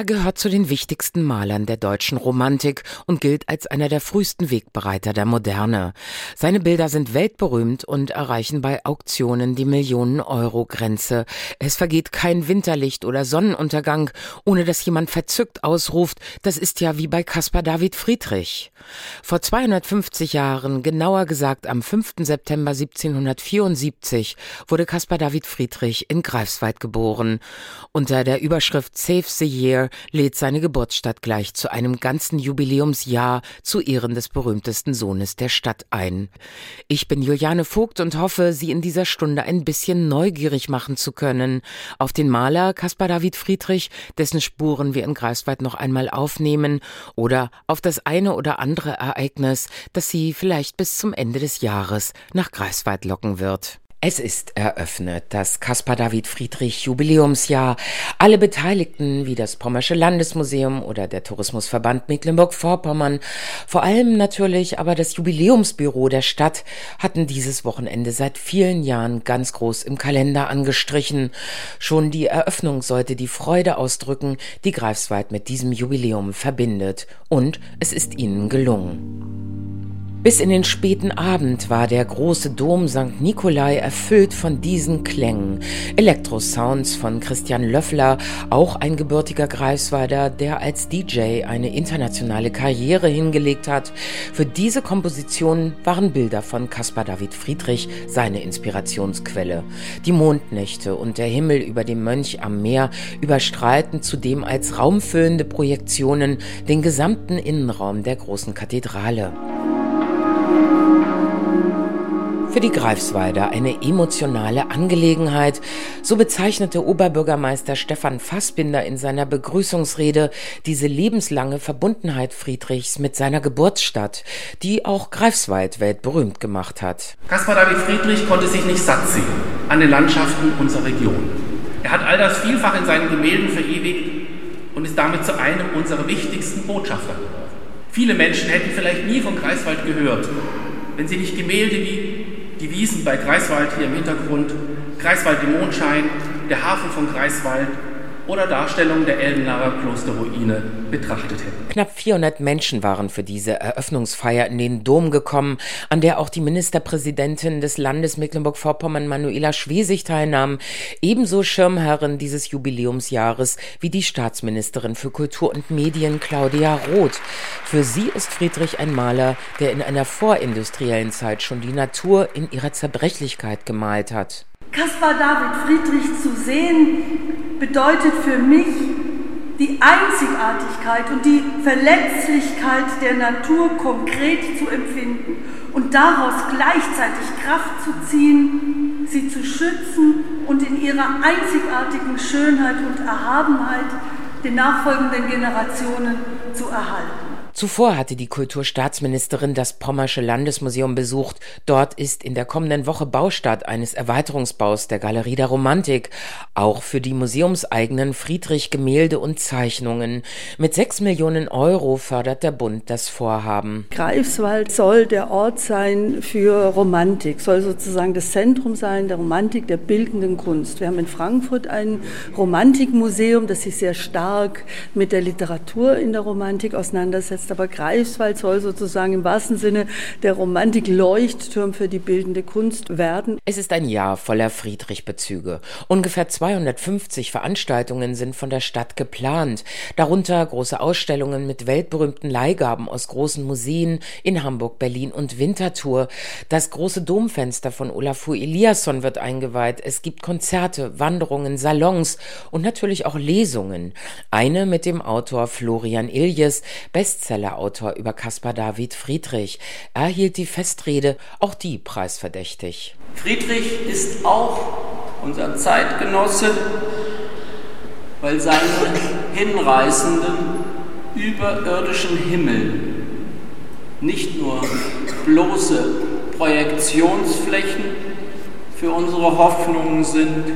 Er gehört zu den wichtigsten Malern der deutschen Romantik und gilt als einer der frühesten Wegbereiter der Moderne. Seine Bilder sind weltberühmt und erreichen bei Auktionen die Millionen-Euro-Grenze. Es vergeht kein Winterlicht oder Sonnenuntergang, ohne dass jemand verzückt ausruft, das ist ja wie bei Caspar David Friedrich. Vor 250 Jahren, genauer gesagt am 5. September 1774, wurde Caspar David Friedrich in Greifswald geboren. Unter der Überschrift Save the Year lädt seine Geburtsstadt gleich zu einem ganzen Jubiläumsjahr zu Ehren des berühmtesten Sohnes der Stadt ein. Ich bin Juliane Vogt und hoffe, Sie in dieser Stunde ein bisschen neugierig machen zu können auf den Maler Caspar David Friedrich, dessen Spuren wir in Greifswald noch einmal aufnehmen, oder auf das eine oder andere Ereignis, das Sie vielleicht bis zum Ende des Jahres nach Greifswald locken wird. Es ist eröffnet, das Caspar David Friedrich Jubiläumsjahr. Alle Beteiligten, wie das Pommersche Landesmuseum oder der Tourismusverband Mecklenburg-Vorpommern, vor allem natürlich aber das Jubiläumsbüro der Stadt, hatten dieses Wochenende seit vielen Jahren ganz groß im Kalender angestrichen. Schon die Eröffnung sollte die Freude ausdrücken, die Greifswald mit diesem Jubiläum verbindet. Und es ist ihnen gelungen. Bis in den späten Abend war der große Dom St. Nikolai erfüllt von diesen Klängen. Elektrosounds von Christian Löffler, auch ein gebürtiger Greifswalder, der als DJ eine internationale Karriere hingelegt hat. Für diese Komposition waren Bilder von Caspar David Friedrich seine Inspirationsquelle. Die Mondnächte und der Himmel über dem Mönch am Meer überstrahlten zudem als raumfüllende Projektionen den gesamten Innenraum der großen Kathedrale. Für die Greifswalder eine emotionale Angelegenheit, so bezeichnete Oberbürgermeister Stefan Fassbinder in seiner Begrüßungsrede diese lebenslange Verbundenheit Friedrichs mit seiner Geburtsstadt, die auch Greifswald weltberühmt gemacht hat. Caspar David Friedrich konnte sich nicht satt sehen an den Landschaften unserer Region. Er hat all das vielfach in seinen Gemälden verewigt und ist damit zu einem unserer wichtigsten Botschafter geworden. Viele Menschen hätten vielleicht nie von Greifswald gehört, wenn sie nicht Gemälde wie die Wiesen bei Greifswald hier im Hintergrund, Greifswald im Mondschein, der Hafen von Greifswald oder Darstellungen der Elbenarer Klosterruine betrachtet hätten. Knapp 400 Menschen waren für diese Eröffnungsfeier in den Dom gekommen, an der auch die Ministerpräsidentin des Landes Mecklenburg-Vorpommern Manuela Schwesig teilnahm, ebenso Schirmherrin dieses Jubiläumsjahres wie die Staatsministerin für Kultur und Medien Claudia Roth. Für sie ist Friedrich ein Maler, der in einer vorindustriellen Zeit schon die Natur in ihrer Zerbrechlichkeit gemalt hat. Caspar David Friedrich zu sehen, bedeutet für mich die Einzigartigkeit und die Verletzlichkeit der Natur konkret zu empfinden und daraus gleichzeitig Kraft zu ziehen, sie zu schützen und in ihrer einzigartigen Schönheit und Erhabenheit den nachfolgenden Generationen zu erhalten. Zuvor hatte die Kulturstaatsministerin das Pommersche Landesmuseum besucht. Dort ist in der kommenden Woche Baustart eines Erweiterungsbaus der Galerie der Romantik, auch für die museumseigenen Friedrich Gemälde und Zeichnungen. Mit sechs Millionen Euro fördert der Bund das Vorhaben. Greifswald soll der Ort sein für Romantik, soll sozusagen das Zentrum sein der Romantik, der bildenden Kunst. Wir haben in Frankfurt ein Romantikmuseum, das sich sehr stark mit der Literatur in der Romantik auseinandersetzt aber Greifswald soll sozusagen im wahrsten Sinne der Romantik Leuchtturm für die bildende Kunst werden. Es ist ein Jahr voller Friedrich-Bezüge. Ungefähr 250 Veranstaltungen sind von der Stadt geplant, darunter große Ausstellungen mit weltberühmten Leihgaben aus großen Museen in Hamburg, Berlin und Winterthur. Das große Domfenster von Olafur Eliasson wird eingeweiht. Es gibt Konzerte, Wanderungen, Salons und natürlich auch Lesungen. Eine mit dem Autor Florian Iljes, Bestseller Bestsellerautor über Caspar David Friedrich. Er hielt die Festrede, auch die preisverdächtig. Friedrich ist auch unser Zeitgenosse, weil seine hinreißenden, überirdischen Himmel nicht nur bloße Projektionsflächen für unsere Hoffnungen sind,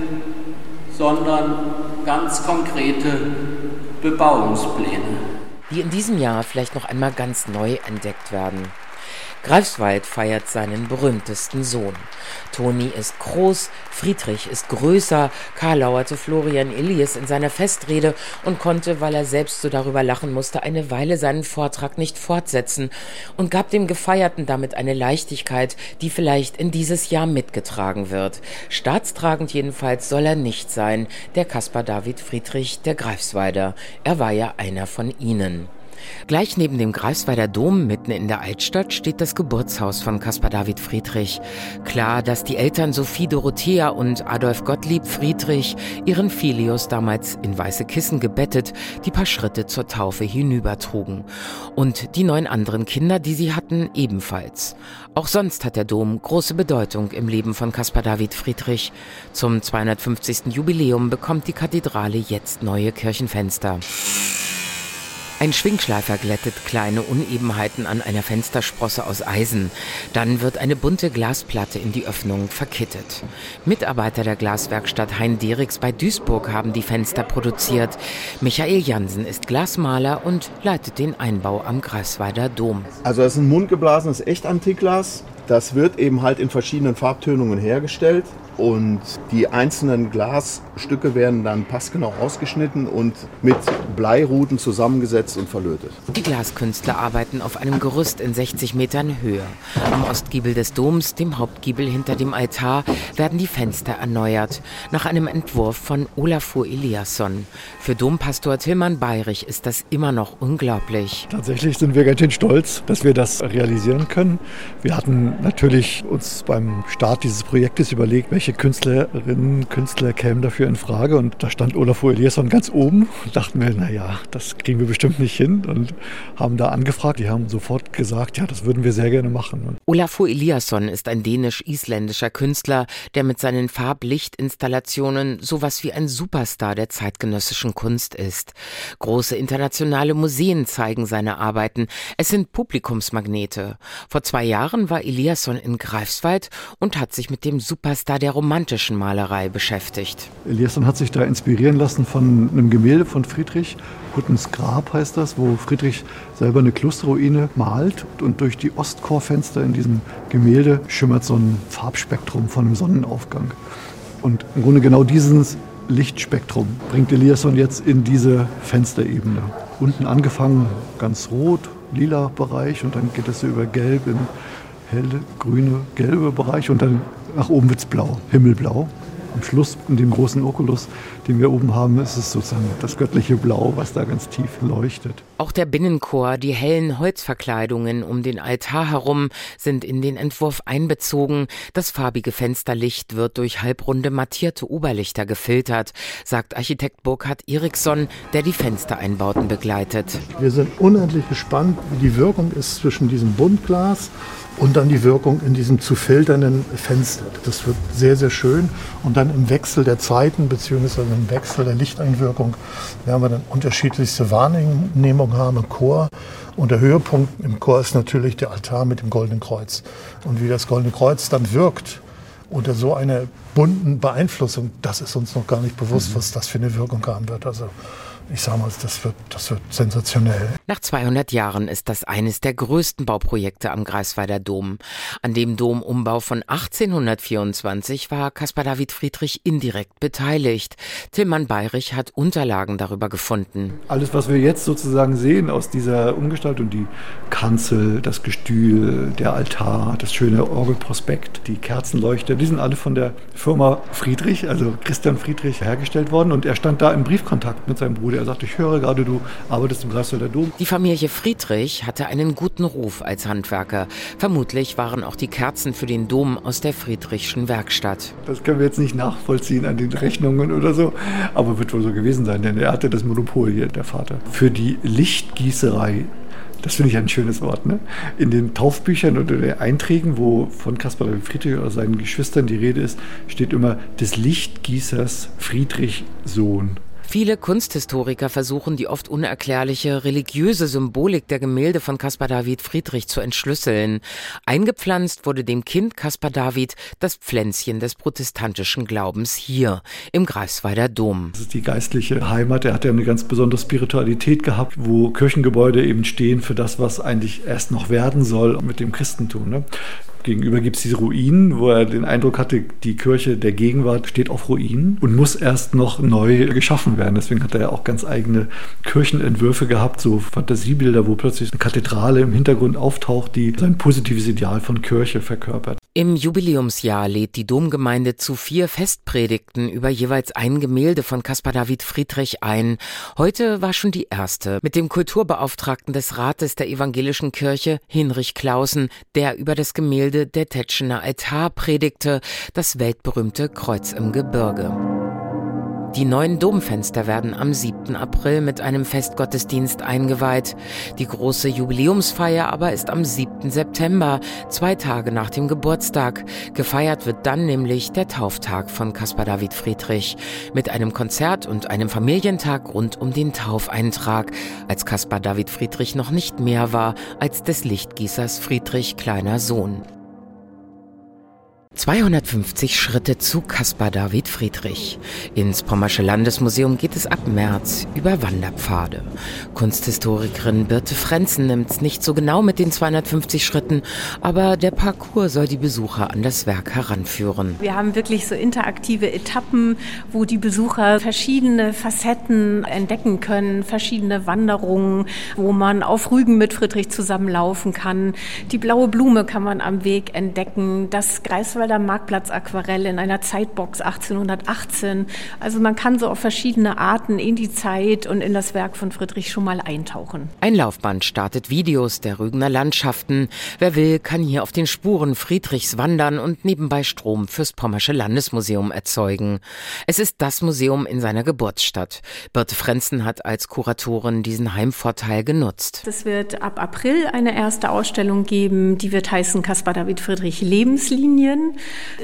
sondern ganz konkrete Bebauungspläne die in diesem Jahr vielleicht noch einmal ganz neu entdeckt werden. Greifswald feiert seinen berühmtesten Sohn. Toni ist groß, Friedrich ist größer. Karl lauerte Florian Illies in seiner Festrede und konnte, weil er selbst so darüber lachen musste, eine Weile seinen Vortrag nicht fortsetzen und gab dem Gefeierten damit eine Leichtigkeit, die vielleicht in dieses Jahr mitgetragen wird. Staatstragend jedenfalls soll er nicht sein, der Caspar David Friedrich der Greifswalder. Er war ja einer von ihnen. Gleich neben dem Greifswalder Dom mitten in der Altstadt steht das Geburtshaus von Caspar David Friedrich. Klar, dass die Eltern Sophie Dorothea und Adolf Gottlieb Friedrich ihren Filius damals in weiße Kissen gebettet, die paar Schritte zur Taufe hinübertrugen. Und die neun anderen Kinder, die sie hatten, ebenfalls. Auch sonst hat der Dom große Bedeutung im Leben von Caspar David Friedrich. Zum 250. Jubiläum bekommt die Kathedrale jetzt neue Kirchenfenster. Ein Schwingschleifer glättet kleine Unebenheiten an einer Fenstersprosse aus Eisen. Dann wird eine bunte Glasplatte in die Öffnung verkittet. Mitarbeiter der Glaswerkstatt Hein Deriks bei Duisburg haben die Fenster produziert. Michael Jansen ist Glasmaler und leitet den Einbau am Greifswalder Dom. Also das ist ein mundgeblasenes Echtantikglas. Das wird eben halt in verschiedenen Farbtönungen hergestellt und die einzelnen Glasstücke werden dann passgenau ausgeschnitten und mit Bleiruten zusammengesetzt und verlötet. Die Glaskünstler arbeiten auf einem Gerüst in 60 Metern Höhe. Am Ostgiebel des Doms, dem Hauptgiebel hinter dem Altar, werden die Fenster erneuert. Nach einem Entwurf von Olafur Eliasson. Für Dompastor Tilman Bayrich ist das immer noch unglaublich. Tatsächlich sind wir ganz schön stolz, dass wir das realisieren können. Wir hatten natürlich uns beim Start dieses Projektes überlegt, welche Künstlerinnen, Künstler kämen dafür in Frage. Und da stand Olafur Eliasson ganz oben und dachten wir, naja, das kriegen wir bestimmt nicht hin und haben da angefragt. Die haben sofort gesagt, ja, das würden wir sehr gerne machen. Olafur Eliasson ist ein dänisch-isländischer Künstler, der mit seinen Farblichtinstallationen sowas wie ein Superstar der zeitgenössischen Kunst ist. Große internationale Museen zeigen seine Arbeiten. Es sind Publikumsmagnete. Vor zwei Jahren war Eliasson in Greifswald und hat sich mit dem Superstar der romantischen Malerei beschäftigt. Eliasson hat sich da inspirieren lassen von einem Gemälde von Friedrich. Huttens Grab heißt das, wo Friedrich selber eine Klosterruine malt und durch die Ostchorfenster in diesem Gemälde schimmert so ein Farbspektrum von einem Sonnenaufgang. Und im Grunde genau dieses Lichtspektrum bringt Eliasson jetzt in diese Fensterebene. Unten angefangen ganz rot, lila Bereich und dann geht es über gelb in helle, grüne, gelbe Bereich und dann nach oben wird es blau, himmelblau. Am Schluss in dem großen Oculus, den wir oben haben, ist es sozusagen das göttliche Blau, was da ganz tief leuchtet. Auch der Binnenchor, die hellen Holzverkleidungen um den Altar herum sind in den Entwurf einbezogen. Das farbige Fensterlicht wird durch halbrunde mattierte Oberlichter gefiltert, sagt Architekt Burkhard Eriksson, der die Fenstereinbauten begleitet. Wir sind unendlich gespannt, wie die Wirkung ist zwischen diesem Buntglas und dann die Wirkung in diesem zu filternden Fenster. Das wird sehr, sehr schön. Und dann im Wechsel der Zeiten beziehungsweise im Wechsel der Lichteinwirkung werden wir dann unterschiedlichste Wahrnehmungen haben im Chor. Und der Höhepunkt im Chor ist natürlich der Altar mit dem Goldenen Kreuz. Und wie das Goldene Kreuz dann wirkt unter so einer bunten Beeinflussung, das ist uns noch gar nicht bewusst, mhm. was das für eine Wirkung haben wird. Also ich sage mal, das wird, das wird sensationell. Nach 200 Jahren ist das eines der größten Bauprojekte am Greifswalder Dom. An dem Domumbau von 1824 war Caspar David Friedrich indirekt beteiligt. Tillmann Bayrich hat Unterlagen darüber gefunden. Alles, was wir jetzt sozusagen sehen aus dieser Umgestaltung, die Kanzel, das Gestühl, der Altar, das schöne Orgelprospekt, die Kerzenleuchter, die sind alle von der Firma Friedrich, also Christian Friedrich, hergestellt worden. Und er stand da im Briefkontakt mit seinem Bruder wurde. Er sagte, ich höre gerade, du arbeitest im Greifswalder Dom. Die Familie Friedrich hatte einen guten Ruf als Handwerker. Vermutlich waren auch die Kerzen für den Dom aus der Friedrichschen Werkstatt. Das können wir jetzt nicht nachvollziehen an den Rechnungen oder so, aber wird wohl so gewesen sein, denn er hatte das Monopol hier, der Vater. Für die Lichtgießerei das finde ich ein schönes Wort. Ne? In den Taufbüchern oder den Einträgen, wo von Caspar Friedrich oder seinen Geschwistern die Rede ist, steht immer des Lichtgießers Friedrich Sohn. Viele Kunsthistoriker versuchen, die oft unerklärliche religiöse Symbolik der Gemälde von Caspar David Friedrich zu entschlüsseln. Eingepflanzt wurde dem Kind Caspar David das Pflänzchen des protestantischen Glaubens hier im Greifswalder Dom. Das ist die geistliche Heimat. Er hat ja eine ganz besondere Spiritualität gehabt, wo Kirchengebäude eben stehen für das, was eigentlich erst noch werden soll mit dem Christentum. Ne? Gegenüber gibt es diese Ruinen, wo er den Eindruck hatte, die Kirche der Gegenwart steht auf Ruinen und muss erst noch neu geschaffen werden. Deswegen hat er ja auch ganz eigene Kirchenentwürfe gehabt, so Fantasiebilder, wo plötzlich eine Kathedrale im Hintergrund auftaucht, die sein positives Ideal von Kirche verkörpert. Im Jubiläumsjahr lädt die Domgemeinde zu vier Festpredigten über jeweils ein Gemälde von Caspar David Friedrich ein. Heute war schon die erste mit dem Kulturbeauftragten des Rates der evangelischen Kirche, Hinrich Clausen, der über das Gemälde Der Tetschener Altar predigte, das weltberühmte Kreuz im Gebirge. Die neuen Domfenster werden am 7. April mit einem Festgottesdienst eingeweiht. Die große Jubiläumsfeier aber ist am 7. September, zwei Tage nach dem Geburtstag. Gefeiert wird dann nämlich der Tauftag von Caspar David Friedrich mit einem Konzert und einem Familientag rund um den Taufeintrag, als Caspar David Friedrich noch nicht mehr war als des Lichtgießers Friedrich kleiner Sohn. 250 Schritte zu Caspar David Friedrich. Ins Pommersche Landesmuseum geht es ab März über Wanderpfade. Kunsthistorikerin Birte Frenzen nimmt es nicht so genau mit den 250 Schritten, aber der Parcours soll die Besucher an das Werk heranführen. Wir haben wirklich so interaktive Etappen, wo die Besucher verschiedene Facetten entdecken können, verschiedene Wanderungen, wo man auf Rügen mit Friedrich zusammenlaufen kann. Die blaue Blume kann man am Weg entdecken, das Greifswald Grünwalder Marktplatz Aquarell in einer Zeitbox 1818. Also man kann so auf verschiedene Arten in die Zeit und in das Werk von Friedrich schon mal eintauchen. Ein Laufband startet Videos der Rügener Landschaften. Wer will, kann hier auf den Spuren Friedrichs wandern und nebenbei Strom fürs Pommersche Landesmuseum erzeugen. Es ist das Museum in seiner Geburtsstadt. Birte Frenzen hat als Kuratorin diesen Heimvorteil genutzt. Es wird ab April eine erste Ausstellung geben, die wird heißen Caspar David Friedrich Lebenslinien.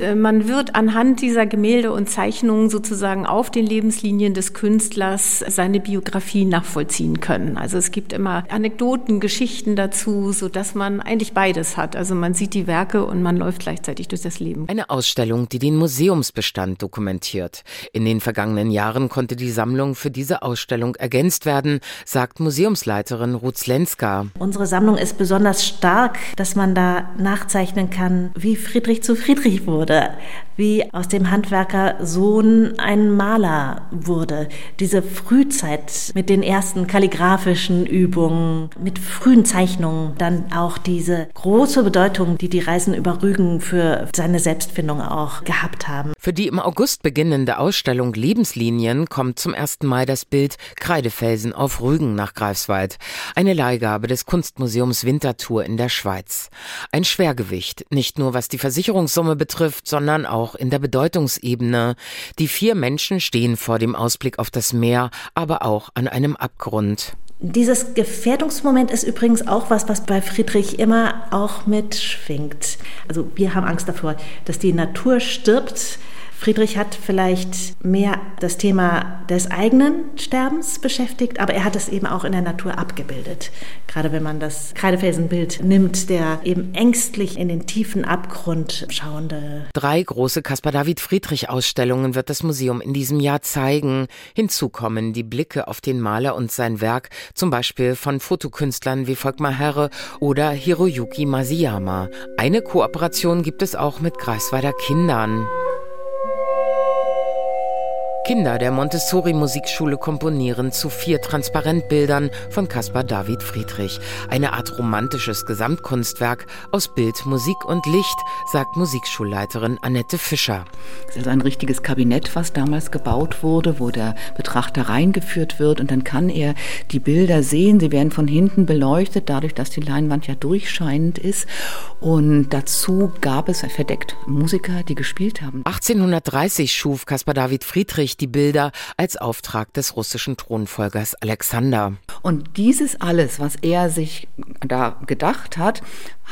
Äh, man wird anhand dieser Gemälde und Zeichnungen sozusagen auf den Lebenslinien des Künstlers seine Biografie nachvollziehen können. Also es gibt immer Anekdoten, Geschichten dazu, so dass man eigentlich beides hat. Also man sieht die Werke und man läuft gleichzeitig durch das Leben. Eine Ausstellung, die den Museumsbestand dokumentiert. In den vergangenen Jahren konnte die Sammlung für diese Ausstellung ergänzt werden, sagt Museumsleiterin Ruth Slenska. Unsere Sammlung ist besonders stark, dass man da nachzeichnen kann, wie Friedrich zu Friedrich Friedrich wurde, wie aus dem Handwerkersohn ein Maler wurde. Diese Frühzeit mit den ersten kalligraphischen Übungen, mit frühen Zeichnungen, dann auch diese große Bedeutung, die die Reisen über Rügen für seine Selbstfindung auch gehabt haben. Für die im August beginnende Ausstellung Lebenslinien kommt zum ersten Mal das Bild Kreidefelsen auf Rügen nach Greifswald, eine Leihgabe des Kunstmuseums Winterthur in der Schweiz. Ein Schwergewicht, nicht nur was die Versicherungssumme betrifft, sondern auch in der Bedeutungsebene. Die vier Menschen stehen vor dem Ausblick auf das Meer, aber auch an einem Abgrund. Dieses Gefährdungsmoment ist übrigens auch was, was bei Friedrich immer auch mitschwingt. Also wir haben Angst davor, dass die Natur stirbt, Friedrich hat vielleicht mehr das Thema des eigenen Sterbens beschäftigt, aber er hat es eben auch in der Natur abgebildet. Gerade wenn man das Kreidefelsenbild nimmt, der eben ängstlich in den tiefen Abgrund schauende. Drei große Caspar David Friedrich Ausstellungen wird das Museum in diesem Jahr zeigen. Hinzu kommen die Blicke auf den Maler und sein Werk, zum Beispiel von Fotokünstlern wie Volkmar Herre oder Hiroyuki Masiyama. Eine Kooperation gibt es auch mit Greifswalder Kindern. Kinder der Montessori-Musikschule komponieren zu vier Transparentbildern von Caspar David Friedrich. Eine Art romantisches Gesamtkunstwerk aus Bild, Musik und Licht, sagt Musikschulleiterin Annette Fischer. Es ist ein richtiges Kabinett, was damals gebaut wurde, wo der Betrachter reingeführt wird und dann kann er die Bilder sehen. Sie werden von hinten beleuchtet, dadurch, dass die Leinwand ja durchscheinend ist. Und dazu gab es verdeckt Musiker, die gespielt haben. 1830 schuf Caspar David Friedrich die Bilder als Auftrag des russischen Thronfolgers Alexander. Und dieses alles, was er sich da gedacht hat,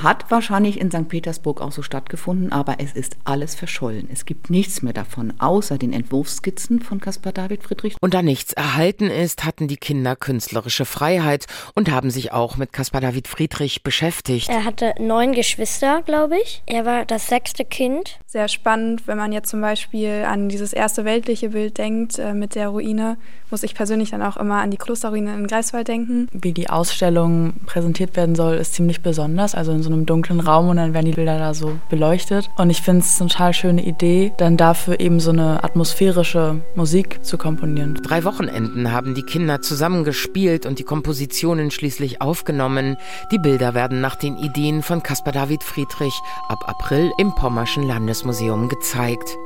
Hat wahrscheinlich in St. Petersburg auch so stattgefunden, aber es ist alles verschollen. Es gibt nichts mehr davon, außer den Entwurfskizzen von Caspar David Friedrich. Und da nichts erhalten ist, hatten die Kinder künstlerische Freiheit und haben sich auch mit Caspar David Friedrich beschäftigt. Er hatte neun Geschwister, glaube ich. Er war das sechste Kind. Sehr spannend, wenn man jetzt zum Beispiel an dieses erste weltliche Bild denkt äh, mit der Ruine, muss ich persönlich dann auch immer an die Klosterruine in Greifswald denken. Wie die Ausstellung präsentiert werden soll, ist ziemlich besonders. Also in so einem dunklen Raum und dann werden die Bilder da so beleuchtet. Und ich finde es eine total schöne Idee, dann dafür eben so eine atmosphärische Musik zu komponieren. Drei Wochenenden haben die Kinder zusammen gespielt und die Kompositionen schließlich aufgenommen. Die Bilder werden nach den Ideen von Caspar David Friedrich ab April im Pommerschen Landesmuseum gezeigt.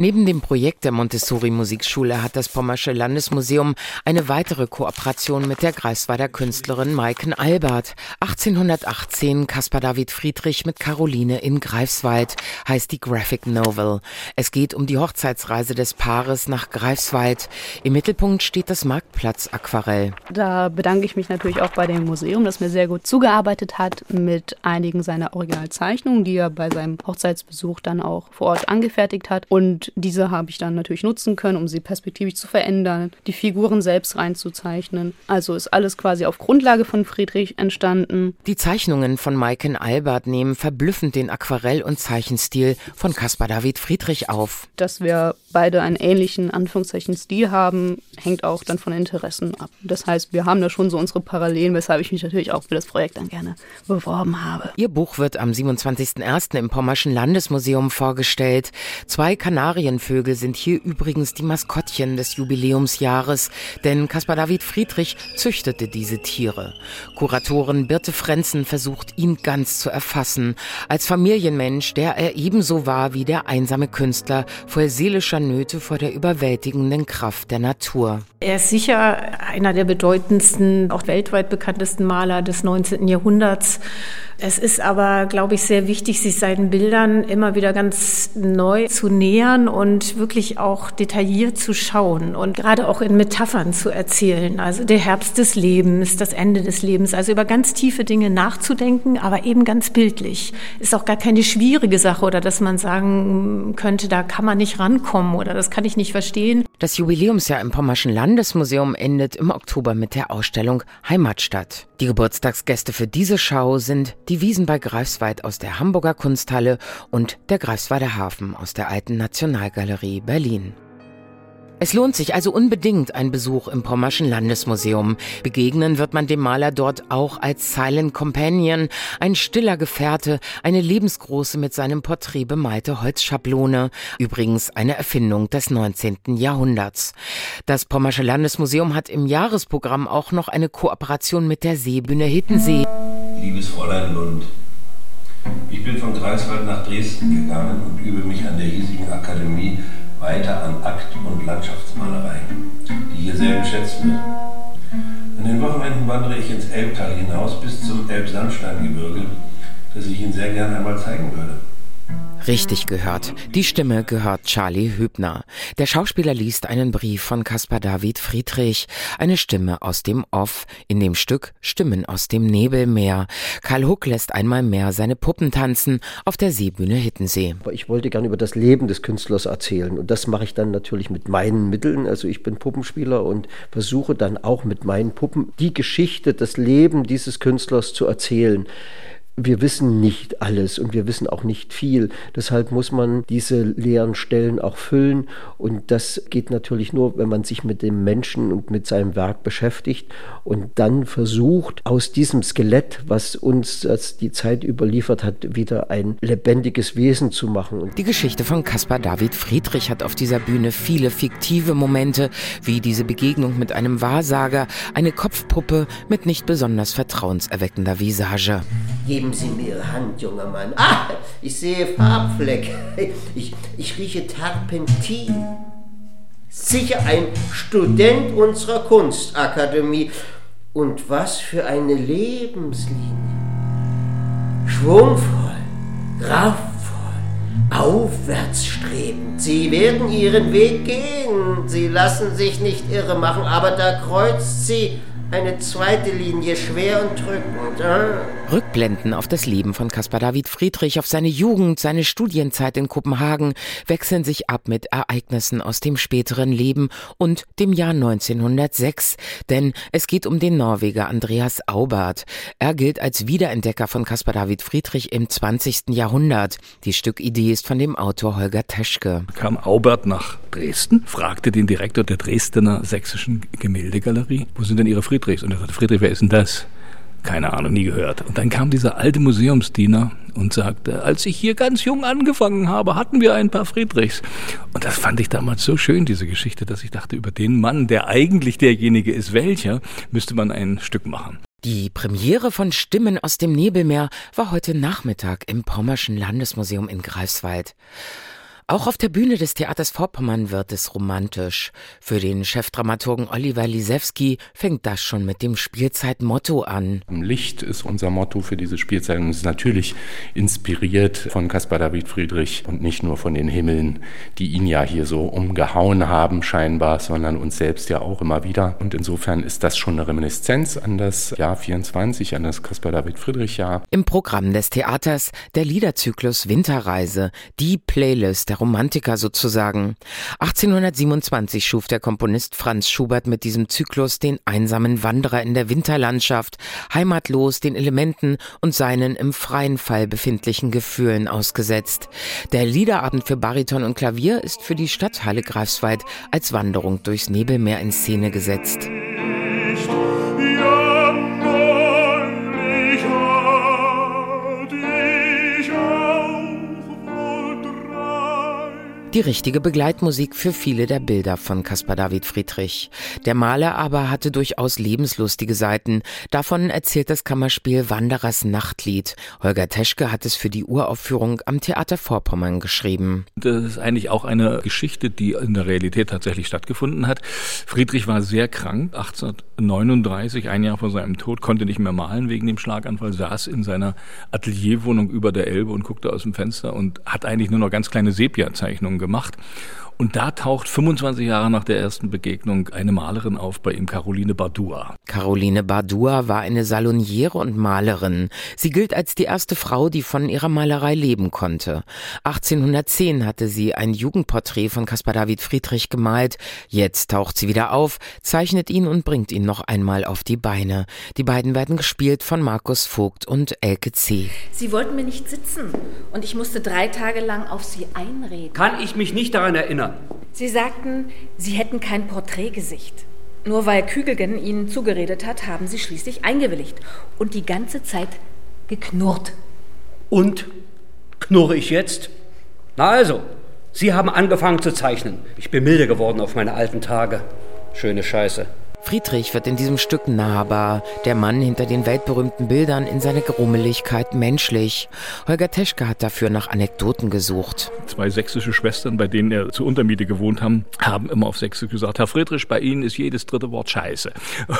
Neben dem Projekt der Montessori Musikschule hat das Pommersche Landesmuseum eine weitere Kooperation mit der Greifswalder Künstlerin Maiken Albert. 1818 Caspar David Friedrich mit Caroline in Greifswald heißt die Graphic Novel. Es geht um die Hochzeitsreise des Paares nach Greifswald. Im Mittelpunkt steht das Marktplatz Aquarell. Da bedanke ich mich natürlich auch bei dem Museum, das mir sehr gut zugearbeitet hat mit einigen seiner Originalzeichnungen, die er bei seinem Hochzeitsbesuch dann auch vor Ort angefertigt hat und diese habe ich dann natürlich nutzen können, um sie perspektivisch zu verändern, die Figuren selbst reinzuzeichnen. Also ist alles quasi auf Grundlage von Friedrich entstanden. Die Zeichnungen von Maiken Albert nehmen verblüffend den Aquarell- und Zeichenstil von Caspar David Friedrich auf. Dass wir beide einen ähnlichen Anführungszeichen Stil haben, hängt auch dann von Interessen ab. Das heißt, wir haben da schon so unsere Parallelen, weshalb ich mich natürlich auch für das Projekt dann gerne beworben habe. Ihr Buch wird am 27.01. im Pommerschen Landesmuseum vorgestellt. Zwei Kanarien Kanarienvögel sind hier übrigens die Maskottchen des Jubiläumsjahres, denn Caspar David Friedrich züchtete diese Tiere. Kuratorin Birte Frenzen versucht, ihn ganz zu erfassen, als Familienmensch, der er ebenso war wie der einsame Künstler, voll seelischer Nöte vor der überwältigenden Kraft der Natur. Er ist sicher einer der bedeutendsten, auch weltweit bekanntesten Maler des 19. Jahrhunderts. Es ist aber, glaube ich, sehr wichtig, sich seinen Bildern immer wieder ganz neu zu nähern und wirklich auch detailliert zu schauen und gerade auch in Metaphern zu erzählen. Also der Herbst des Lebens, das Ende des Lebens, also über ganz tiefe Dinge nachzudenken, aber eben ganz bildlich. Ist auch gar keine schwierige Sache oder dass man sagen könnte, da kann man nicht rankommen oder das kann ich nicht verstehen. Das Jubiläumsjahr im Pommerschen Landesmuseum endet im Oktober mit der Ausstellung Heimatstadt. Die Geburtstagsgäste für diese Schau sind die Wiesen bei Greifswald aus der Hamburger Kunsthalle und der Greifswalder Hafen aus der Alten Nationalgalerie Berlin. Es lohnt sich also unbedingt ein Besuch im Pommerschen Landesmuseum. Begegnen wird man dem Maler dort auch als Silent Companion, ein stiller Gefährte, eine lebensgroße mit seinem Porträt bemalte Holzschablone, übrigens eine Erfindung des 19. Jahrhunderts. Das Pommersche Landesmuseum hat im Jahresprogramm auch noch eine Kooperation mit der Seebühne Hittensee. Liebes Fräulein Lund, ich bin von Greifswald nach Dresden gegangen und übe mich an der hiesigen Akademie weiter an Akt- und Landschaftsmalerei, die hier sehr geschätzt wird. An den Wochenenden wandere ich ins Elbtal hinaus bis zum Elbsandsteingebirge, das ich Ihnen sehr gern einmal zeigen würde. Richtig gehört. Die Stimme gehört Charlie Hübner. Der Schauspieler liest einen Brief von Caspar David Friedrich. Eine Stimme aus dem Off. In dem Stück Stimmen aus dem Nebelmeer. Karl Huck lässt einmal mehr seine Puppen tanzen auf der Seebühne Hittensee. Ich wollte gerne über das Leben des Künstlers erzählen. Und das mache ich dann natürlich mit meinen Mitteln. Also ich bin Puppenspieler und versuche dann auch mit meinen Puppen die Geschichte, das Leben dieses Künstlers zu erzählen wir wissen nicht alles und wir wissen auch nicht viel. Deshalb muss man diese leeren Stellen auch füllen. Und das geht natürlich nur, wenn man sich mit dem Menschen und mit seinem Werk beschäftigt und dann versucht, aus diesem Skelett, was uns das die Zeit überliefert hat, wieder ein lebendiges Wesen zu machen. Die Geschichte von Caspar David Friedrich hat auf dieser Bühne viele fiktive Momente, wie diese Begegnung mit einem Wahrsager, eine Kopfpuppe mit nicht besonders vertrauenserweckender Visage. Geben Sie mir Ihre Hand, junger Mann. Ah, ich sehe Farbfleck. Ich, ich rieche Terpentin. Sicher ein Student unserer Kunstakademie. Und was für eine Lebenslinie. Schwungvoll, kraftvoll, aufwärtsstrebend. Sie werden Ihren Weg gehen. Sie lassen sich nicht irre machen, aber da kreuzt sie eine zweite Linie, schwer und drückend. Ah. Rückblenden auf das Leben von Caspar David Friedrich, auf seine Jugend, seine Studienzeit in Kopenhagen wechseln sich ab mit Ereignissen aus dem späteren Leben und dem Jahr 1906. Denn es geht um den Norweger Andreas Aubert. Er gilt als Wiederentdecker von Caspar David Friedrich im 20. Jahrhundert. Die Stückidee ist von dem Autor Holger Teschke. Kam Aubert nach Dresden, fragte den Direktor der Dresdner Sächsischen Gemäldegalerie, wo sind denn Ihre Friedrichs? Und er sagte, Friedrich, wer ist denn das? Keine Ahnung, nie gehört. Und dann kam dieser alte Museumsdiener und sagte, als ich hier ganz jung angefangen habe, hatten wir ein paar Friedrichs. Und das fand ich damals so schön, diese Geschichte, dass ich dachte, über den Mann, der eigentlich derjenige ist, welcher, müsste man ein Stück machen. Die Premiere von Stimmen aus dem Nebelmeer war heute Nachmittag im Pommerschen Landesmuseum in Greifswald. Auch auf der Bühne des Theaters Vorpommern wird es romantisch. Für den Chefdramaturgen Oliver Lisewski fängt das schon mit dem Spielzeitmotto an. Licht ist unser Motto für diese Spielzeit und ist natürlich inspiriert von Caspar David Friedrich und nicht nur von den Himmeln, die ihn ja hier so umgehauen haben scheinbar, sondern uns selbst ja auch immer wieder. Und insofern ist das schon eine Reminiszenz an das Jahr 24, an das Caspar David Friedrich Jahr. Im Programm des Theaters der Liederzyklus Winterreise, die Playlist der Romantiker sozusagen. 1827 schuf der Komponist Franz Schubert mit diesem Zyklus den einsamen Wanderer in der Winterlandschaft, heimatlos den Elementen und seinen im freien Fall befindlichen Gefühlen ausgesetzt. Der Liederabend für Bariton und Klavier ist für die Stadthalle Greifswald als Wanderung durchs Nebelmeer in Szene gesetzt. Die richtige Begleitmusik für viele der Bilder von Caspar David Friedrich. Der Maler aber hatte durchaus lebenslustige Seiten. Davon erzählt das Kammerspiel Wanderers Nachtlied. Holger Teschke hat es für die Uraufführung am Theater Vorpommern geschrieben. Das ist eigentlich auch eine Geschichte, die in der Realität tatsächlich stattgefunden hat. Friedrich war sehr krank, 1839, ein Jahr vor seinem Tod, konnte nicht mehr malen wegen dem Schlaganfall, saß in seiner Atelierwohnung über der Elbe und guckte aus dem Fenster und hat eigentlich nur noch ganz kleine Sepia-Zeichnungen gemacht. Und da taucht 25 Jahre nach der ersten Begegnung eine Malerin auf bei ihm, Caroline Bardua. Caroline Bardua war eine Saloniere und Malerin. Sie gilt als die erste Frau, die von ihrer Malerei leben konnte. 1810 hatte sie ein Jugendporträt von Caspar David Friedrich gemalt. Jetzt taucht sie wieder auf, zeichnet ihn und bringt ihn noch einmal auf die Beine. Die beiden werden gespielt von Markus Vogt und Elke C. Sie wollten mir nicht sitzen und ich musste drei Tage lang auf sie einreden. Kann ich mich nicht daran erinnern? Sie sagten, Sie hätten kein Porträtgesicht. Nur weil Kügelgen Ihnen zugeredet hat, haben Sie schließlich eingewilligt und die ganze Zeit geknurrt. Und? Knurre ich jetzt? Na also, Sie haben angefangen zu zeichnen. Ich bin milde geworden auf meine alten Tage. Schöne Scheiße. Friedrich wird in diesem Stück nahbar, der Mann hinter den weltberühmten Bildern in seiner Grummeligkeit menschlich. Holger Teschke hat dafür nach Anekdoten gesucht. Zwei sächsische Schwestern, bei denen er zur Untermiete gewohnt haben, haben immer auf Sächsisch gesagt, Herr Friedrich, bei Ihnen ist jedes dritte Wort Scheiße.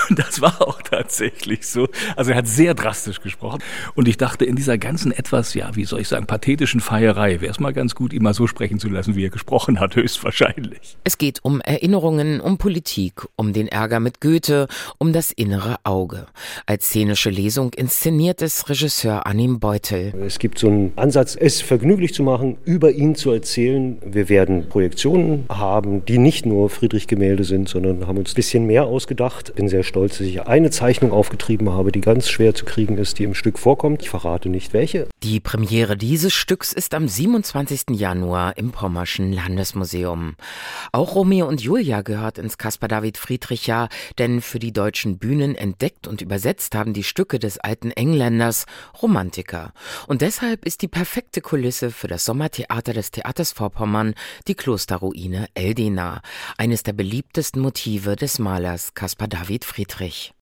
Und das war auch tatsächlich so. Also er hat sehr drastisch gesprochen. Und ich dachte, in dieser ganzen etwas, ja, wie soll ich sagen, pathetischen Feierei wäre es mal ganz gut, ihn mal so sprechen zu lassen, wie er gesprochen hat, höchstwahrscheinlich. Es geht um Erinnerungen, um Politik, um den Ärger mit mit Goethe um das innere Auge. Als szenische Lesung inszeniert es Regisseur Arnim Beutel. Es gibt so einen Ansatz, es vergnüglich zu machen, über ihn zu erzählen. Wir werden Projektionen haben, die nicht nur Friedrich-Gemälde sind, sondern haben uns ein bisschen mehr ausgedacht. Bin sehr stolz, dass ich eine Zeichnung aufgetrieben habe, die ganz schwer zu kriegen ist, die im Stück vorkommt. Ich verrate nicht welche. Die Premiere dieses Stücks ist am 27. Januar im Pommerschen Landesmuseum. Auch Romeo und Julia gehört ins Caspar David Friedrich Jahr, denn für die deutschen Bühnen entdeckt und übersetzt haben die Stücke des alten Engländers Romantiker. Und deshalb ist die perfekte Kulisse für das Sommertheater des Theaters Vorpommern die Klosterruine Eldena, eines der beliebtesten Motive des Malers Caspar David Friedrich.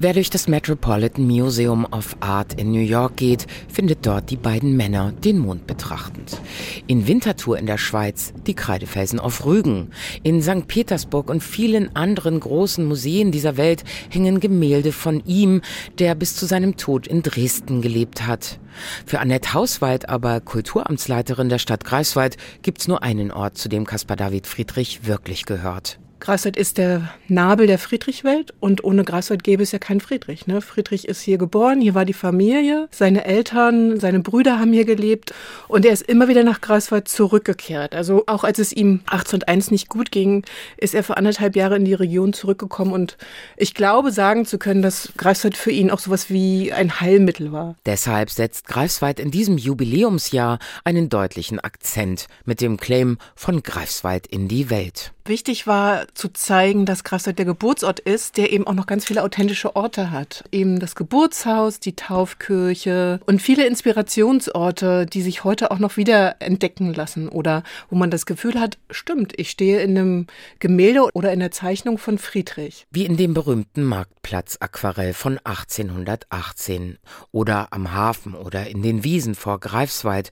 Wer durch das Metropolitan Museum of Art in New York geht, findet dort die beiden Männer den Mond betrachtend. In Winterthur in der Schweiz die Kreidefelsen auf Rügen. In St. Petersburg und vielen anderen großen Museen dieser Welt hängen Gemälde von ihm, der bis zu seinem Tod in Dresden gelebt hat. Für Annette Hauswald, aber Kulturamtsleiterin der Stadt Greifswald, gibt's nur einen Ort, zu dem Caspar David Friedrich wirklich gehört. Greifswald ist der Nabel der Friedrichwelt und ohne Greifswald gäbe es ja keinen Friedrich. Ne? Friedrich ist hier geboren, hier war die Familie, seine Eltern, seine Brüder haben hier gelebt und er ist immer wieder nach Greifswald zurückgekehrt. Also auch als es ihm 1801 nicht gut ging, ist er für anderthalb Jahre in die Region zurückgekommen und ich glaube sagen zu können, dass Greifswald für ihn auch sowas wie ein Heilmittel war. Deshalb setzt Greifswald in diesem Jubiläumsjahr einen deutlichen Akzent mit dem Claim von Greifswald in die Welt. Wichtig war zu zeigen, dass Greifswald der Geburtsort ist, der eben auch noch ganz viele authentische Orte hat. Eben das Geburtshaus, die Taufkirche und viele Inspirationsorte, die sich heute auch noch wieder entdecken lassen oder wo man das Gefühl hat, stimmt, ich stehe in einem Gemälde oder in der Zeichnung von Friedrich. Wie in dem berühmten Marktplatz-Aquarell von 1818 oder am Hafen oder in den Wiesen vor Greifswald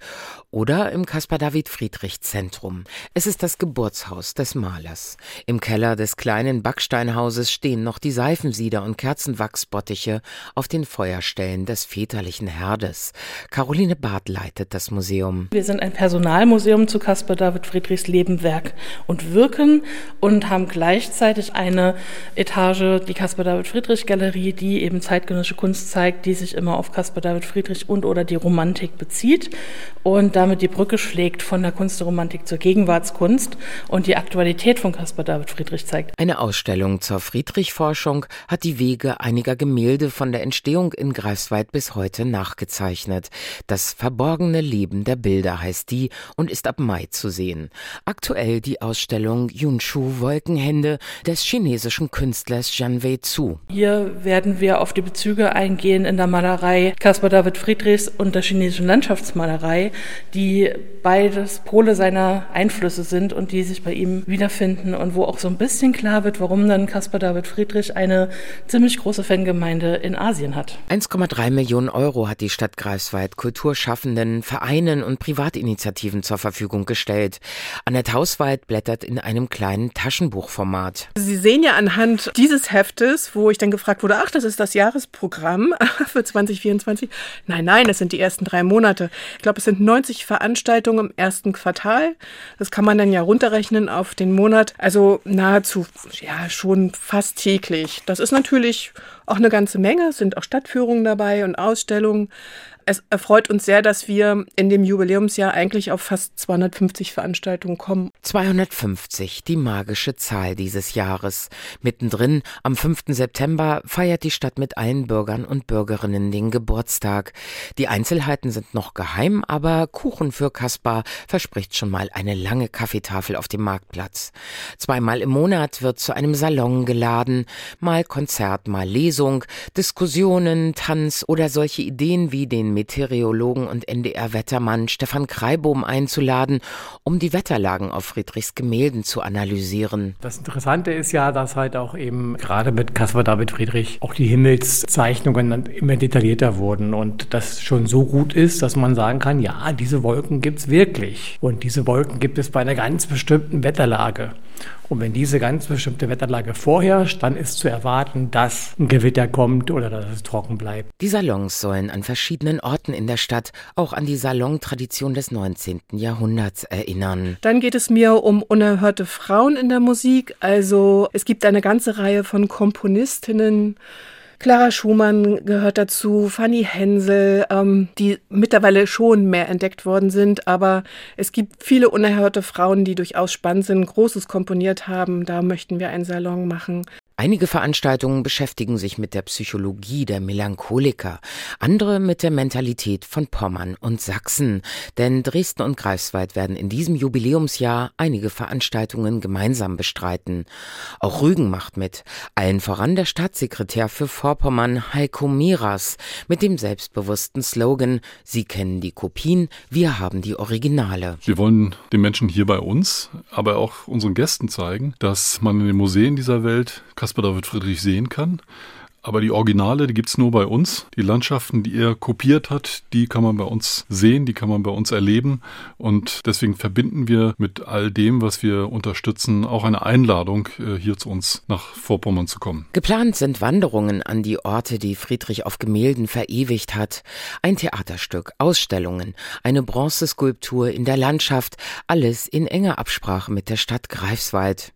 oder im Caspar-David-Friedrich-Zentrum. Es ist das Geburtshaus des Malers. Im Keller des kleinen Backsteinhauses stehen noch die Seifensieder und Kerzenwachsbottiche auf den Feuerstellen des väterlichen Herdes. Caroline Barth leitet das Museum. Wir sind ein Personalmuseum zu Caspar David Friedrichs Leben, Werk und Wirken und haben gleichzeitig eine Etage, die Caspar David Friedrich Galerie, die eben zeitgenössische Kunst zeigt, die sich immer auf Caspar David Friedrich und oder die Romantik bezieht und damit die Brücke schlägt von der Kunst der Romantik zur Gegenwartskunst und die Aktualität von Caspar David Friedrich zeigt. Eine Ausstellung zur Friedrich-Forschung hat die Wege einiger Gemälde von der Entstehung in Greifswald bis heute nachgezeichnet. Das verborgene Leben der Bilder heißt die und ist ab Mai zu sehen. Aktuell die Ausstellung Yunshu Wolkenhände des chinesischen Künstlers Jian Wei Zu. Hier werden wir auf die Bezüge eingehen in der Malerei Caspar David Friedrichs und der chinesischen Landschaftsmalerei, die beides Pole seiner Einflüsse sind und die sich bei ihm wiederfinden und wo auch so ein bisschen klar wird, warum dann Caspar David Friedrich eine ziemlich große Fangemeinde in Asien hat. 1,3 Millionen Euro hat die Stadt Greifswald Kulturschaffenden, Vereinen und Privatinitiativen zur Verfügung gestellt. Annette Hauswald blättert in einem kleinen Taschenbuchformat. Sie sehen ja anhand dieses Heftes, wo ich dann gefragt wurde, ach, das ist das Jahresprogramm für 2024. Nein, nein, das sind die ersten drei Monate. Ich glaube, es sind 90 Veranstaltungen im ersten Quartal. Das kann man dann ja runterrechnen auf den Monat. Also nahezu, ja, schon fast täglich. Das ist natürlich auch eine ganze Menge. Es sind auch Stadtführungen dabei und Ausstellungen. Es erfreut uns sehr, dass wir in dem Jubiläumsjahr eigentlich auf fast 250 Veranstaltungen kommen. 250, die magische Zahl dieses Jahres. Mittendrin, am 5. September, feiert die Stadt mit allen Bürgern und Bürgerinnen den Geburtstag. Die Einzelheiten sind noch geheim, aber Kuchen für Kaspar verspricht schon mal eine lange Kaffeetafel auf dem Marktplatz. Zweimal im Monat wird zu einem Salon geladen, mal Konzert, mal Lesung, Diskussionen, Tanz oder solche Ideen wie den Meteorologen und NDR-Wettermann Stefan Kreibohm einzuladen, um die Wetterlagen auf Friedrichs Gemälden zu analysieren. Das Interessante ist ja, dass halt auch eben gerade mit Caspar David Friedrich auch die Himmelszeichnungen immer detaillierter wurden und das schon so gut ist, dass man sagen kann, ja, diese Wolken gibt es wirklich und diese Wolken gibt es bei einer ganz bestimmten Wetterlage. Und wenn diese ganz bestimmte Wetterlage vorherrscht, dann ist zu erwarten, dass ein Gewitter kommt oder dass es trocken bleibt. Die Salons sollen an verschiedenen Orten in der Stadt auch an die Salontradition des 19. Jahrhunderts erinnern. Dann geht es mir um unerhörte Frauen in der Musik. Also es gibt eine ganze Reihe von Komponistinnen, Clara Schumann gehört dazu, Fanny Hensel, ähm, die mittlerweile schon mehr entdeckt worden sind, aber es gibt viele unerhörte Frauen, die durchaus spannend sind, Großes komponiert haben. Da möchten wir einen Salon machen. Einige Veranstaltungen beschäftigen sich mit der Psychologie der Melancholiker, andere mit der Mentalität von Pommern und Sachsen. Denn Dresden und Greifswald werden in diesem Jubiläumsjahr einige Veranstaltungen gemeinsam bestreiten. Auch Rügen macht mit, allen voran der Staatssekretär für Vorpommern Heiko Miras mit dem selbstbewussten Slogan Sie kennen die Kopien, wir haben die Originale. Wir wollen den Menschen hier bei uns, aber auch unseren Gästen zeigen, dass man in den Museen dieser Welt Caspar David Friedrich sehen kann. Aber die Originale, die gibt es nur bei uns. Die Landschaften, die er kopiert hat, die kann man bei uns sehen, die kann man bei uns erleben. Und deswegen verbinden wir mit all dem, was wir unterstützen, auch eine Einladung, äh, hier zu uns nach Vorpommern zu kommen. Geplant sind Wanderungen an die Orte, die Friedrich auf Gemälden verewigt hat. Ein Theaterstück, Ausstellungen, eine Bronzeskulptur in der Landschaft, alles in enger Absprache mit der Stadt Greifswald.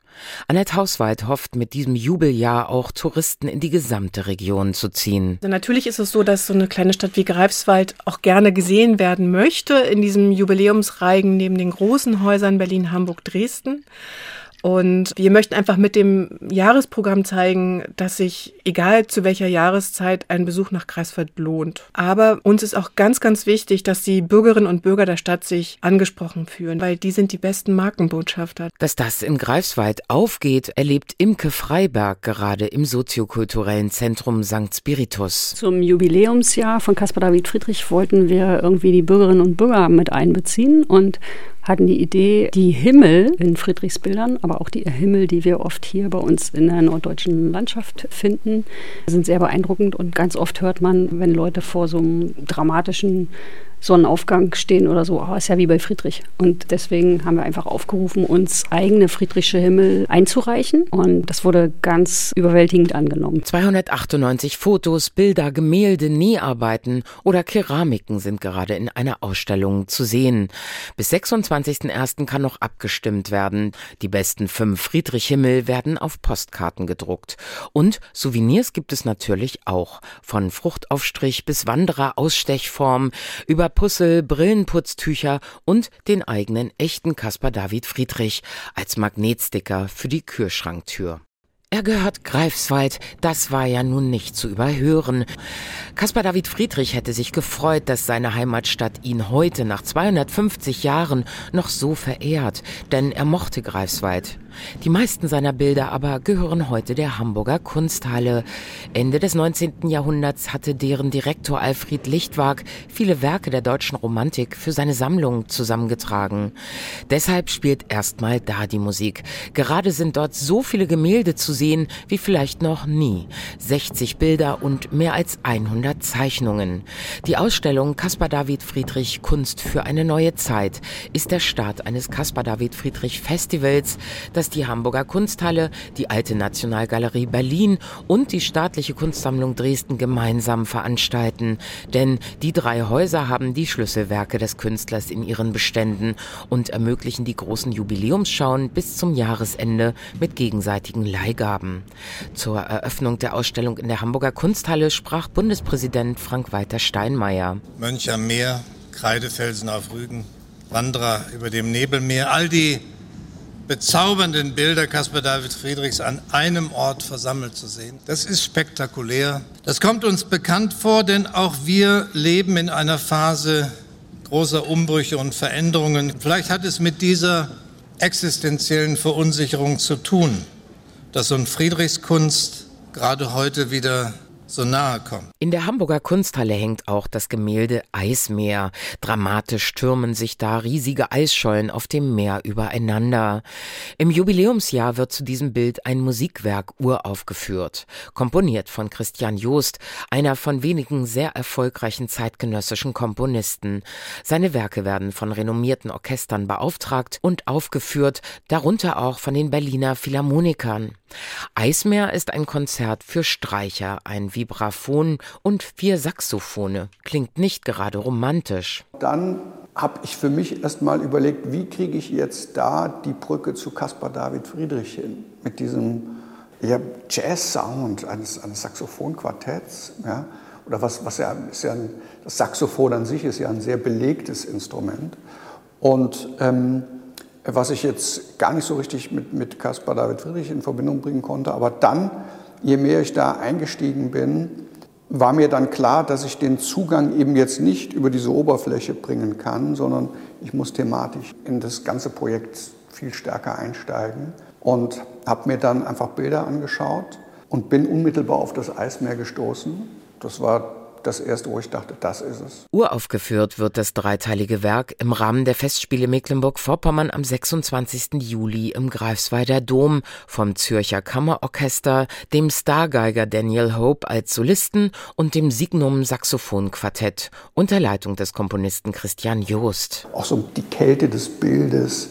Annette Hauswald hofft mit diesem Jubeljahr auch Touristen in die gesamte Region zu ziehen. Also natürlich ist es so, dass so eine kleine Stadt wie Greifswald auch gerne gesehen werden möchte in diesem Jubiläumsreigen neben den großen Häusern Berlin, Hamburg, Dresden. Und wir möchten einfach mit dem Jahresprogramm zeigen, dass sich, egal zu welcher Jahreszeit, ein Besuch nach Greifswald lohnt. Aber uns ist auch ganz, ganz wichtig, dass die Bürgerinnen und Bürger der Stadt sich angesprochen fühlen, weil die sind die besten Markenbotschafter. Dass das in Greifswald aufgeht, erlebt Imke Freiberg gerade im soziokulturellen Zentrum St. Spiritus. Zum Jubiläumsjahr von Caspar David Friedrich wollten wir irgendwie die Bürgerinnen und Bürger mit einbeziehen und hatten die Idee, die Himmel in Friedrichsbildern, aber auch die Himmel, die wir oft hier bei uns in der norddeutschen Landschaft finden, sind sehr beeindruckend. Und ganz oft hört man, wenn Leute vor so einem dramatischen Sonnenaufgang stehen oder so. Oh, ist ja wie bei Friedrich. Und deswegen haben wir einfach aufgerufen, uns eigene friedrichsche Himmel einzureichen. Und das wurde ganz überwältigend angenommen. 298 Fotos, Bilder, Gemälde, Näharbeiten oder Keramiken sind gerade in einer Ausstellung zu sehen. Bis 26.01. kann noch abgestimmt werden. Die besten fünf Friedrich-Himmel werden auf Postkarten gedruckt. Und Souvenirs gibt es natürlich auch. Von Fruchtaufstrich bis Wanderer-Ausstechform über Puzzle, Brillenputztücher und den eigenen echten Caspar David Friedrich als Magnetsticker für die Kühlschranktür. Er gehört Greifswald, das war ja nun nicht zu überhören. Caspar David Friedrich hätte sich gefreut, dass seine Heimatstadt ihn heute nach 250 Jahren noch so verehrt, denn er mochte Greifswald. Die meisten seiner Bilder aber gehören heute der Hamburger Kunsthalle. Ende des 19. Jahrhunderts hatte deren Direktor Alfred Lichtwag viele Werke der deutschen Romantik für seine Sammlung zusammengetragen. Deshalb spielt erstmal da die Musik. Gerade sind dort so viele Gemälde zu sehen wie vielleicht noch nie. 60 Bilder und mehr als 100 Zeichnungen. Die Ausstellung Caspar David Friedrich Kunst für eine neue Zeit ist der Start eines Caspar David Friedrich Festivals, das die Hamburger Kunsthalle, die Alte Nationalgalerie Berlin und die Staatliche Kunstsammlung Dresden gemeinsam veranstalten. Denn die drei Häuser haben die Schlüsselwerke des Künstlers in ihren Beständen und ermöglichen die großen Jubiläumsschauen bis zum Jahresende mit gegenseitigen Leihgaben. Zur Eröffnung der Ausstellung in der Hamburger Kunsthalle sprach Bundespräsident Frank-Walter Steinmeier. Mönch am Meer, Kreidefelsen auf Rügen, Wanderer über dem Nebelmeer, all die bezaubernden Bilder Caspar David Friedrichs an einem Ort versammelt zu sehen. Das ist spektakulär. Das kommt uns bekannt vor, denn auch wir leben in einer Phase großer Umbrüche und Veränderungen. Vielleicht hat es mit dieser existenziellen Verunsicherung zu tun, dass so ein Friedrichskunst gerade heute wieder so nahe kommt. In der Hamburger Kunsthalle hängt auch das Gemälde Eismeer. Dramatisch türmen sich da riesige Eisschollen auf dem Meer übereinander. Im Jubiläumsjahr wird zu diesem Bild ein Musikwerk uraufgeführt, komponiert von Christian Joost, einer von wenigen sehr erfolgreichen zeitgenössischen Komponisten. Seine Werke werden von renommierten Orchestern beauftragt und aufgeführt, darunter auch von den Berliner Philharmonikern. Eismeer ist ein Konzert für Streicher, ein Vibraphon und vier Saxophone. Klingt nicht gerade romantisch. Dann habe ich für mich erst mal überlegt, wie kriege ich jetzt da die Brücke zu Caspar David Friedrich hin? Mit diesem ja, Jazz-Sound eines, eines Saxophonquartetts. Ja? Oder was, was ja, ist ja ein, das Saxophon an sich ist ja ein sehr belegtes Instrument. Und ähm, was ich jetzt gar nicht so richtig mit, mit Caspar David Friedrich in Verbindung bringen konnte. Aber dann, je mehr ich da eingestiegen bin, war mir dann klar, dass ich den Zugang eben jetzt nicht über diese Oberfläche bringen kann, sondern ich muss thematisch in das ganze Projekt viel stärker einsteigen und habe mir dann einfach Bilder angeschaut und bin unmittelbar auf das Eismeer gestoßen. Das war das erste, wo ich dachte, das ist es. Uraufgeführt wird das dreiteilige Werk im Rahmen der Festspiele Mecklenburg-Vorpommern am 26. Juli im Greifswalder Dom vom Zürcher Kammerorchester, dem Stargeiger Daniel Hope als Solisten und dem Signum Saxophonquartett unter Leitung des Komponisten Christian Joost. Auch so die Kälte des Bildes,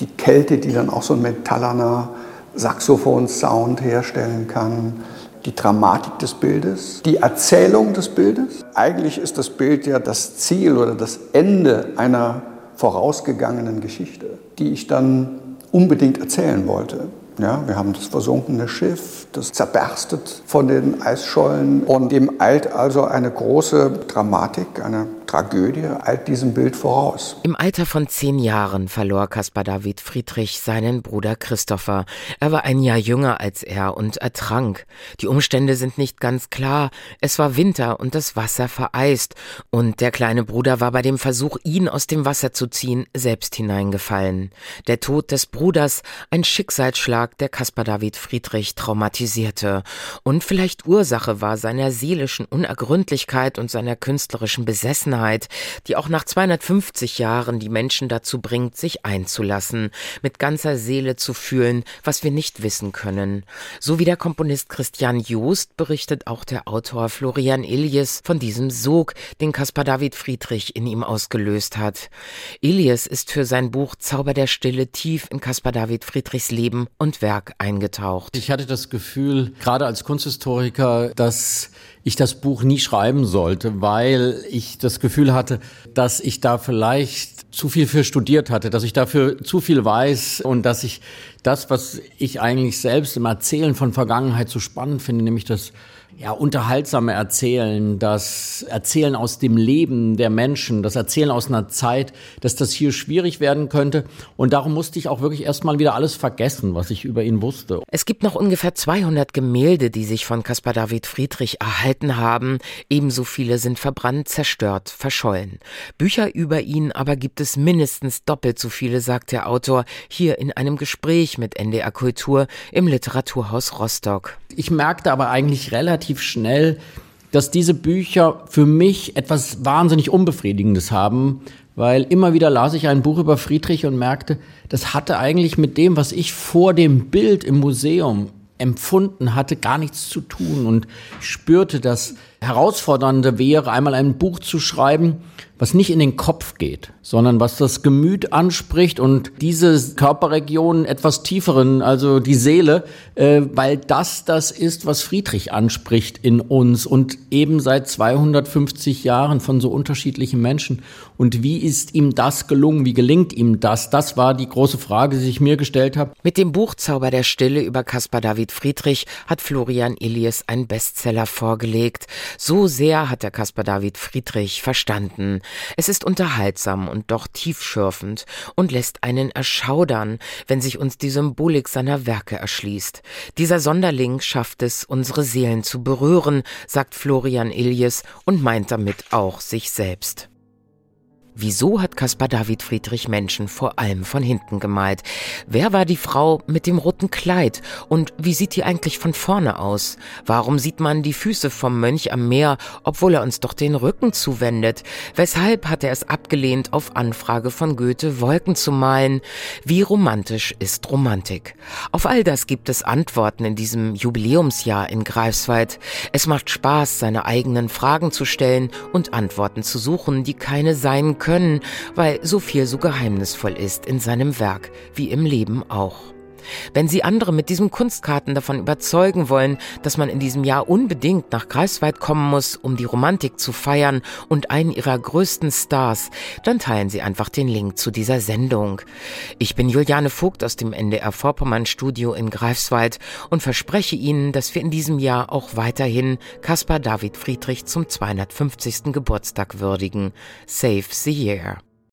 die Kälte, die dann auch so ein metallerner Saxophon-Sound herstellen kann die Dramatik des Bildes, die Erzählung des Bildes. Eigentlich ist das Bild ja das Ziel oder das Ende einer vorausgegangenen Geschichte, die ich dann unbedingt erzählen wollte. Ja, wir haben das versunkene Schiff, das zerberstet von den Eisschollen und dem eilt also eine große Dramatik, eine Tragödie eilt diesem Bild voraus. Im Alter von zehn Jahren verlor Caspar David Friedrich seinen Bruder Christopher. Er war ein Jahr jünger als er und ertrank. Die Umstände sind nicht ganz klar. Es war Winter und das Wasser vereist. Und der kleine Bruder war bei dem Versuch, ihn aus dem Wasser zu ziehen, selbst hineingefallen. Der Tod des Bruders, ein Schicksalsschlag, der Caspar David Friedrich traumatisierte. Und vielleicht Ursache war seiner seelischen Unergründlichkeit und seiner künstlerischen Besessenheit Offenheit, die auch nach 250 Jahren die Menschen dazu bringt, sich einzulassen, mit ganzer Seele zu fühlen, was wir nicht wissen können. So wie der Komponist Christian Joost berichtet auch der Autor Florian Iljes von diesem Sog, den Caspar David Friedrich in ihm ausgelöst hat. Iljes ist für sein Buch Zauber der Stille tief in Caspar David Friedrichs Leben und Werk eingetaucht. Ich hatte das Gefühl, gerade als Kunsthistoriker, dass ich das Buch nie schreiben sollte, weil ich das Gefühl hatte, dass ich da vielleicht zu viel für studiert hatte, dass ich dafür zu viel weiß und dass ich das, was ich eigentlich selbst im Erzählen von Vergangenheit so spannend finde, nämlich das ja, unterhaltsame Erzählen, das Erzählen aus dem Leben der Menschen, das Erzählen aus einer Zeit, dass das hier schwierig werden könnte. Und darum musste ich auch wirklich erstmal wieder alles vergessen, was ich über ihn wusste. Es gibt noch ungefähr 200 Gemälde, die sich von Caspar David Friedrich erhalten haben. Ebenso viele sind verbrannt, zerstört, verschollen. Bücher über ihn aber gibt es mindestens doppelt so viele, sagt der Autor hier in einem Gespräch mit NDR Kultur im Literaturhaus Rostock. Ich merkte aber eigentlich relativ schnell, dass diese Bücher für mich etwas wahnsinnig Unbefriedigendes haben, weil immer wieder las ich ein Buch über Friedrich und merkte, das hatte eigentlich mit dem, was ich vor dem Bild im Museum empfunden hatte, gar nichts zu tun. Und spürte, das Herausfordernde wäre, einmal ein Buch zu schreiben, was nicht in den Kopf geht, sondern was das Gemüt anspricht und diese Körperregionen etwas tieferen, also die Seele, äh, weil das das ist, was Friedrich anspricht in uns und eben seit 250 Jahren von so unterschiedlichen Menschen. Und wie ist ihm das gelungen? Wie gelingt ihm das? Das war die große Frage, die ich mir gestellt habe. Mit dem Buch Zauber der Stille über Caspar David Friedrich hat Florian Illies ein Bestseller vorgelegt. So sehr hat der Caspar David Friedrich verstanden. Es ist unterhaltsam und doch tiefschürfend und lässt einen erschaudern, wenn sich uns die Symbolik seiner Werke erschließt. Dieser Sonderling schafft es, unsere Seelen zu berühren, sagt Florian Iljes und meint damit auch sich selbst. Wieso hat Caspar David Friedrich Menschen vor allem von hinten gemalt? Wer war die Frau mit dem roten Kleid? Und wie sieht die eigentlich von vorne aus? Warum sieht man die Füße vom Mönch am Meer, obwohl er uns doch den Rücken zuwendet? Weshalb hat er es abgelehnt, auf Anfrage von Goethe Wolken zu malen? Wie romantisch ist Romantik? Auf all das gibt es Antworten in diesem Jubiläumsjahr in Greifswald. Es macht Spaß, seine eigenen Fragen zu stellen und Antworten zu suchen, die keine sein können, weil so viel so geheimnisvoll ist in seinem Werk wie im Leben auch. Wenn Sie andere mit diesem Kunstkarten davon überzeugen wollen, dass man in diesem Jahr unbedingt nach Greifswald kommen muss, um die Romantik zu feiern und einen ihrer größten Stars, dann teilen Sie einfach den Link zu dieser Sendung. Ich bin Juliane Vogt aus dem NDR Vorpommern Studio in Greifswald und verspreche Ihnen, dass wir in diesem Jahr auch weiterhin Caspar David Friedrich zum 250. Geburtstag würdigen. Save the Year.